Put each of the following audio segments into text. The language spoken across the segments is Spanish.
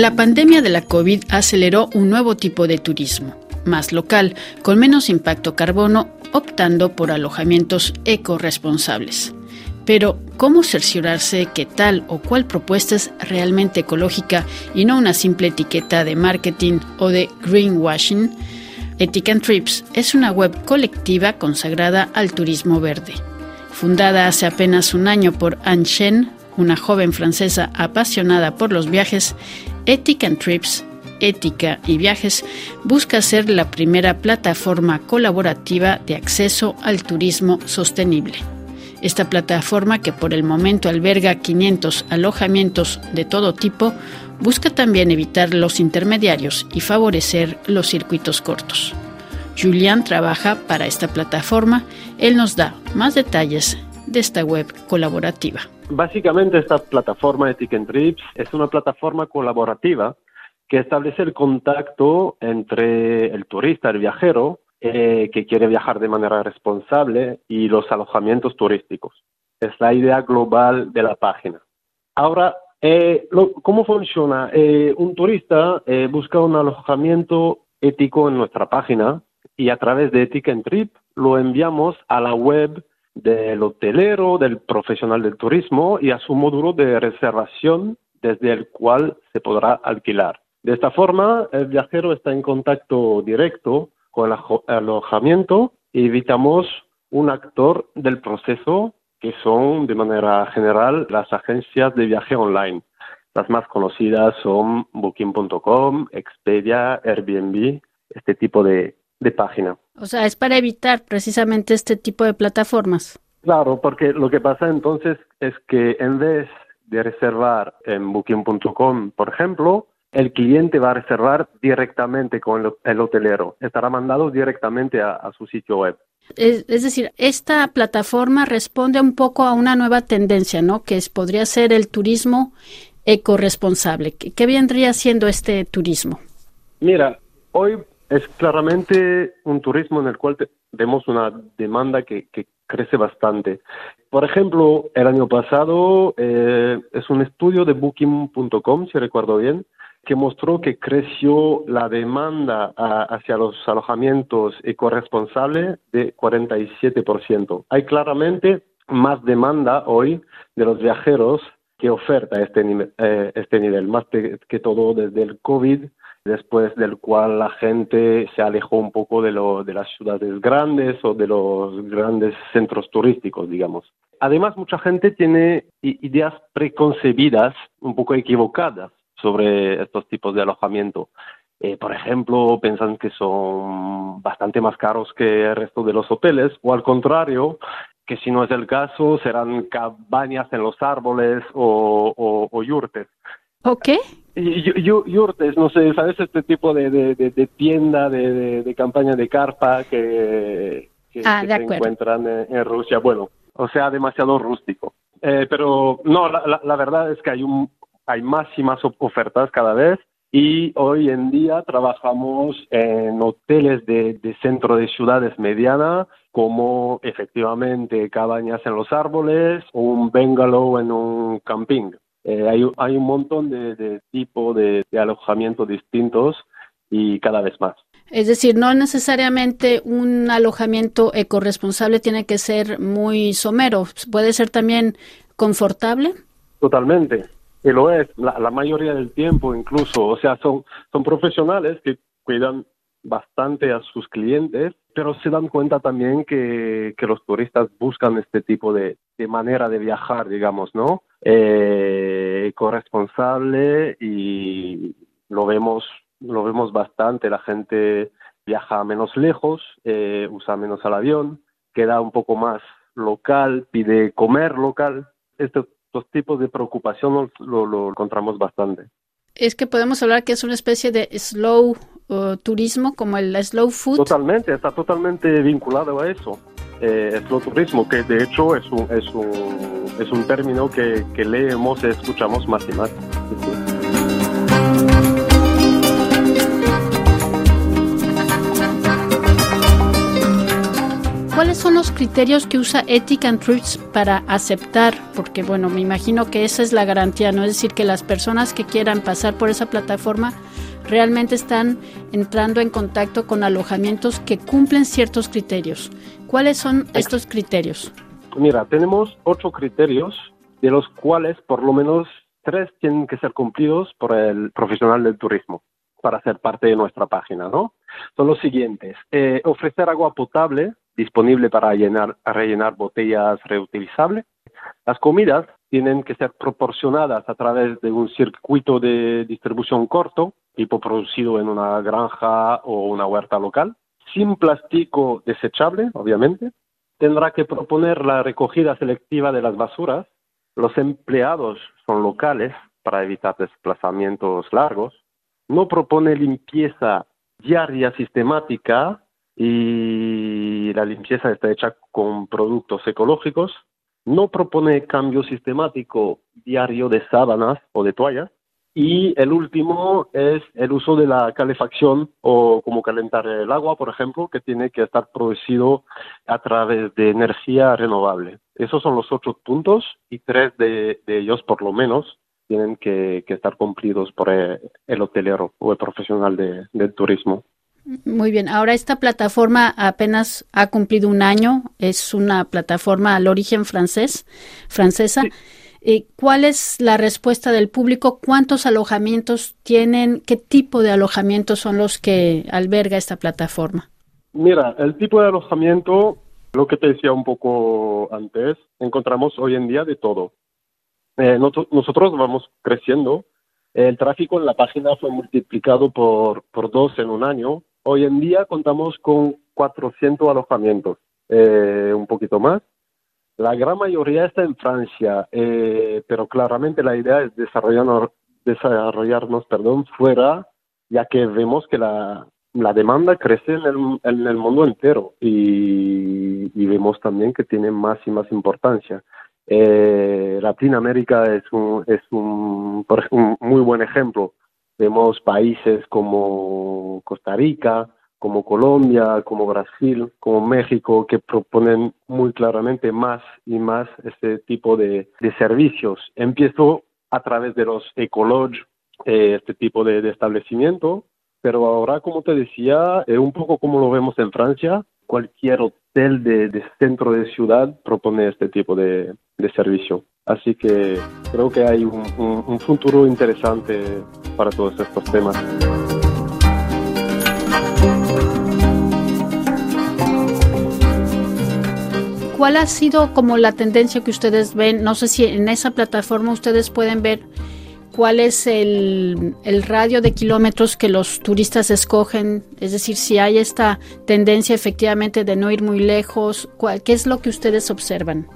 La pandemia de la COVID aceleró un nuevo tipo de turismo, más local, con menos impacto carbono, optando por alojamientos ecoresponsables. Pero, ¿cómo cerciorarse que tal o cual propuesta es realmente ecológica y no una simple etiqueta de marketing o de greenwashing? Ethic es una web colectiva consagrada al turismo verde. Fundada hace apenas un año por Anne Shen, una joven francesa apasionada por los viajes, Ethic and Trips, Ética y Viajes busca ser la primera plataforma colaborativa de acceso al turismo sostenible. Esta plataforma, que por el momento alberga 500 alojamientos de todo tipo, busca también evitar los intermediarios y favorecer los circuitos cortos. Julian trabaja para esta plataforma. Él nos da más detalles de esta web colaborativa. Básicamente esta plataforma de Ticket Trips es una plataforma colaborativa que establece el contacto entre el turista, el viajero, eh, que quiere viajar de manera responsable y los alojamientos turísticos. Es la idea global de la página. Ahora, eh, ¿cómo funciona? Eh, un turista busca un alojamiento ético en nuestra página y a través de Ticket Trip lo enviamos a la web del hotelero, del profesional del turismo y a su módulo de reservación desde el cual se podrá alquilar. De esta forma, el viajero está en contacto directo con el alojamiento y evitamos un actor del proceso que son, de manera general, las agencias de viaje online. Las más conocidas son Booking.com, Expedia, Airbnb, este tipo de, de página. O sea, es para evitar precisamente este tipo de plataformas. Claro, porque lo que pasa entonces es que en vez de reservar en booking.com, por ejemplo, el cliente va a reservar directamente con el, hotelero, estará mandado directamente a, su sitio web. Es, decir, esta plataforma responde un poco a una nueva tendencia, ¿no? Que podría ser el turismo ecoresponsable. ¿Qué, ¿Qué vendría siendo este turismo? Mira, hoy es claramente un turismo en el cual tenemos una demanda que, crece bastante. Por ejemplo, el año pasado eh, es un estudio de Booking.com, si recuerdo bien, que mostró que creció la demanda hacia los alojamientos ecoresponsables de 47%. Hay claramente más demanda hoy de los viajeros que oferta este, eh, este nivel, más que todo desde el COVID después del cual la gente se alejó un poco de, lo, de las ciudades grandes o de los grandes centros turísticos, digamos. Además, mucha gente tiene ideas preconcebidas, un poco equivocadas, sobre estos tipos de alojamiento. Eh, por ejemplo, piensan que son bastante más caros que el resto de los hoteles, o al contrario, que si no es el caso, serán cabañas en los árboles o, yurtes. ¿O? Yurtes, no sé, ¿sabes? Este tipo de, de, tienda, de, campaña de carpa que, ah, se encuentran en, Rusia. Bueno, o sea, demasiado rústico. Eh, pero no, la, la, verdad es que hay, un, hay más y más ofertas cada vez y hoy en día trabajamos en hoteles de, de centro de ciudades medianas como efectivamente cabañas en los árboles o un bungalow en un camping. Eh, hay, hay, un montón de, de tipos de, alojamiento distintos y cada vez más. Es decir, no necesariamente un alojamiento ecoresponsable tiene que ser muy somero, puede ser también confortable. Totalmente, y lo es, la, la mayoría del tiempo incluso, o sea, son, son profesionales que cuidan bastante a sus clientes, pero se dan cuenta también que, que los turistas buscan este tipo de, de manera de viajar, digamos, ¿no? Eh, corresponsable y lo vemos, lo vemos bastante, la gente viaja menos lejos, eh, usa menos el avión, queda un poco más local, pide comer local. Estos, tipos de preocupación lo, lo encontramos bastante es que podemos hablar que es una especie de slow uh, turismo, como el slow food. Totalmente, está totalmente vinculado a eso. Eh, turismo, que de hecho es un, es un, es un término que, que leemos y escuchamos más y más. ¿Cuáles son los criterios que usa Ethic and Truths para aceptar? Porque, bueno, me imagino que esa es la garantía, ¿no? Es decir, que las personas que quieran pasar por esa plataforma realmente están entrando en contacto con alojamientos que cumplen ciertos criterios. ¿Cuáles son estos criterios? Mira, tenemos ocho criterios, de los cuales por lo menos tres tienen que ser cumplidos por el profesional del turismo para ser parte de nuestra página, ¿no? Son los siguientes. Eh, ofrecer agua potable disponible para llenar, rellenar botellas reutilizables. Las comidas tienen que ser proporcionadas a través de un circuito de distribución corto, tipo producido en una granja o una huerta local, sin plástico desechable, obviamente. Tendrá que proponer la recogida selectiva de las basuras. Los empleados son locales para evitar desplazamientos largos no propone limpieza diaria sistemática y la limpieza está hecha con productos ecológicos. No propone cambio sistemático diario de sábanas o de toallas. Y el último es el uso de la calefacción o como calentar el agua, por ejemplo, que tiene que estar producido a través de energía renovable. Esos son los ocho puntos y tres de, ellos, por lo menos, tienen que, estar cumplidos por el, hotelero o el profesional de, del turismo. Muy bien, ahora esta plataforma apenas ha cumplido un año, es una plataforma al origen francés, francesa. Eh, ¿Cuál es la respuesta del público? ¿Cuántos alojamientos tienen? ¿Qué tipo de alojamientos son los que alberga esta plataforma? Mira, el tipo de alojamiento, lo que te decía un poco antes, encontramos hoy en día de todo. Eh, nosotros vamos creciendo. El tráfico en la página fue multiplicado por, por dos en un año. Hoy en día contamos con 400 alojamientos, eh, un poquito más. La gran mayoría está en Francia, eh, pero claramente la idea es desarrollarnos, desarrollarnos perdón, fuera, ya que vemos que la, la demanda crece en el, en el mundo entero y, y, vemos también que tiene más y más importancia. Eh, Latinoamérica es un, es un, un muy buen ejemplo. Vemos países como Costa Rica, como Colombia, como Brasil, como México, que proponen muy claramente más y más este tipo de, servicios. Empiezo a través de los ecolodge, eh, este tipo de, establecimiento, pero ahora, como te decía, es un poco como lo vemos en Francia, cualquier hotel de, centro de ciudad propone este tipo de, servicio. Así que creo que hay un, futuro interesante para todos estos temas. ¿Cuál ha sido como la tendencia que ustedes ven? No sé si en esa plataforma ustedes pueden ver cuál es el, radio de kilómetros que los turistas escogen, es decir, si hay esta tendencia efectivamente de no ir muy lejos, ¿qué es lo que ustedes observan?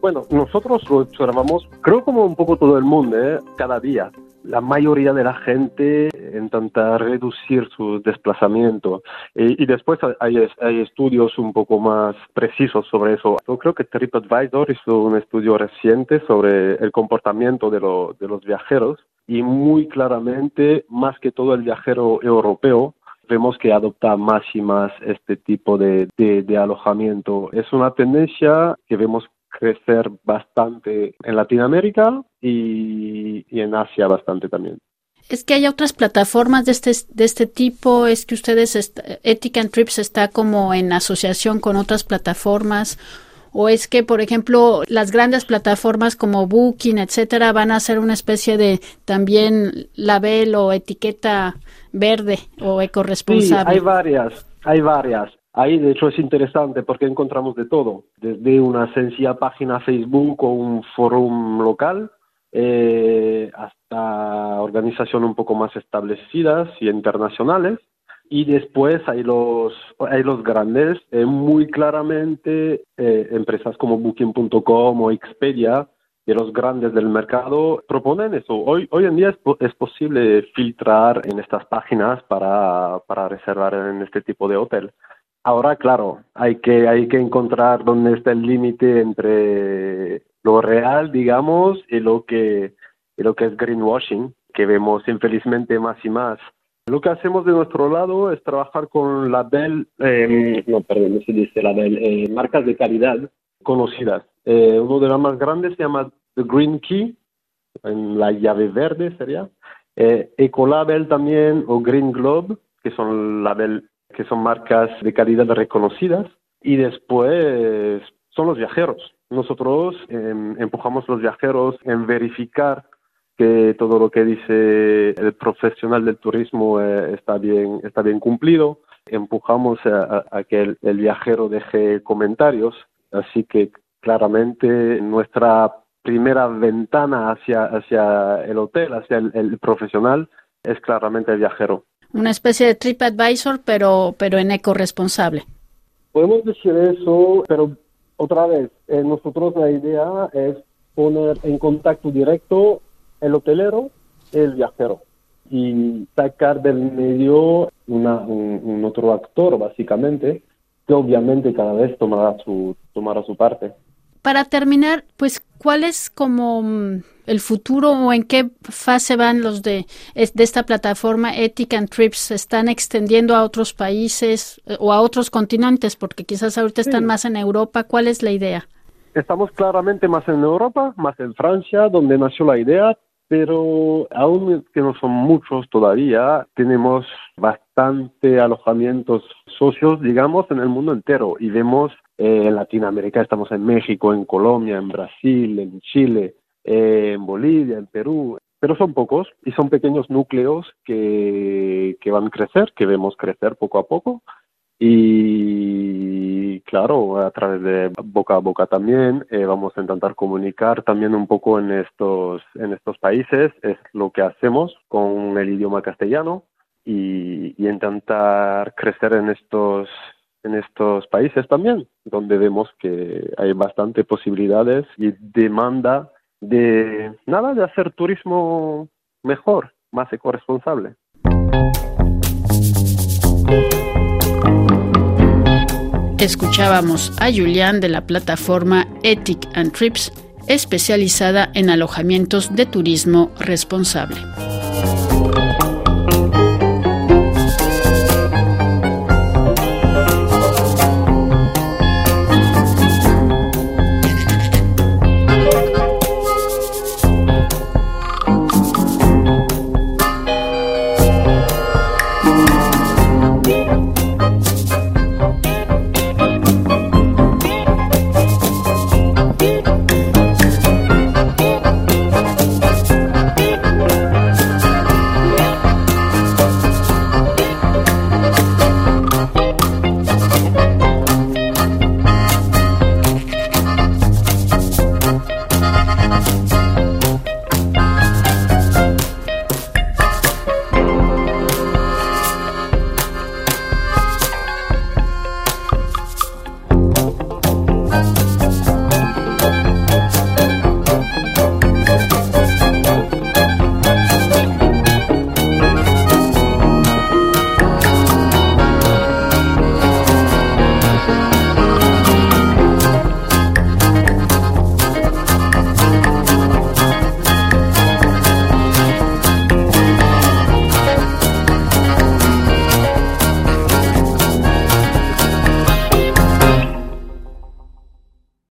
Bueno, nosotros lo observamos, creo como un poco todo el mundo, ¿eh? cada día la mayoría de la gente intenta reducir su desplazamiento. Y, después hay, hay, estudios un poco más precisos sobre eso. Yo creo que TripAdvisor hizo un estudio reciente sobre el comportamiento de, de los viajeros y muy claramente, más que todo el viajero europeo, vemos que adopta más y más este tipo de, de alojamiento. Es una tendencia que vemos crecer bastante en Latinoamérica y, en Asia bastante también. Es que hay otras plataformas de este, de este tipo, es que ustedes, Ethic and Trips está como en asociación con otras plataformas, o es que, por ejemplo, las grandes plataformas como Booking, etcétera, van a ser una especie de también label o etiqueta verde o ecoresponsable. Sí, hay varias, hay varias. Ahí, de hecho, es interesante porque encontramos de todo, desde una sencilla página Facebook o un forum local, eh, hasta organizaciones un poco más establecidas y internacionales. Y después hay los, hay los grandes, eh, muy claramente eh, empresas como Booking.com o Expedia, de los grandes del mercado proponen eso. Hoy, hoy en día es, es posible filtrar en estas páginas para, para reservar en este tipo de hotel. Ahora, claro, hay que, hay que encontrar dónde está el límite entre lo real, digamos, y lo que, y lo que es greenwashing, que vemos infelizmente más y más. Lo que hacemos de nuestro lado es trabajar con label, eh, no, perdón, no se dice label, eh, marcas de calidad conocidas. Eh, uno de los más grandes se llama The Green Key, en la llave verde sería. Eh, Ecolabel también o Green Globe, que son label, que son marcas de calidad reconocidas. Y después son los viajeros. Nosotros em, empujamos los viajeros en verificar que todo lo que dice el profesional del turismo eh, está bien está bien cumplido. Empujamos a, que el, viajero deje comentarios. Así que claramente nuestra primera ventana hacia hacia el hotel hacia el, profesional es claramente el viajero. Una especie de TripAdvisor pero pero en eco responsable podemos decir eso pero otra vez eh, nosotros la idea es poner en contacto directo el hotelero, el viajero y sacar del medio una, un, otro actor, básicamente, que obviamente cada vez tomará su, tomará su parte. Para terminar, pues, ¿cuál es como mm, el futuro o en qué fase van los de, de esta plataforma Ethic and Trips? ¿Se están extendiendo a otros países eh, o a otros continentes? Porque quizás ahorita están más en Europa. ¿Cuál es la idea? Estamos claramente más en Europa, más en Francia, donde nació la idea, pero aún que no son muchos todavía, tenemos bastante alojamientos socios, digamos, en el mundo entero. Y vemos eh, en Latinoamérica, estamos en México, en Colombia, en Brasil, en Chile, eh, en Bolivia, en Perú, pero son pocos y son pequeños núcleos que, que van a crecer, que vemos crecer poco a poco. Y claro, a través de boca a boca también eh, vamos a intentar comunicar también un poco en estos, en estos países, es lo que hacemos con el idioma castellano y, intentar crecer en estos, en estos países también, donde vemos que hay bastante posibilidades y demanda de nada de hacer turismo mejor, más ecoresponsable. Escuchábamos a Julián de la plataforma Ethic and Trips, especializada en alojamientos de turismo responsable.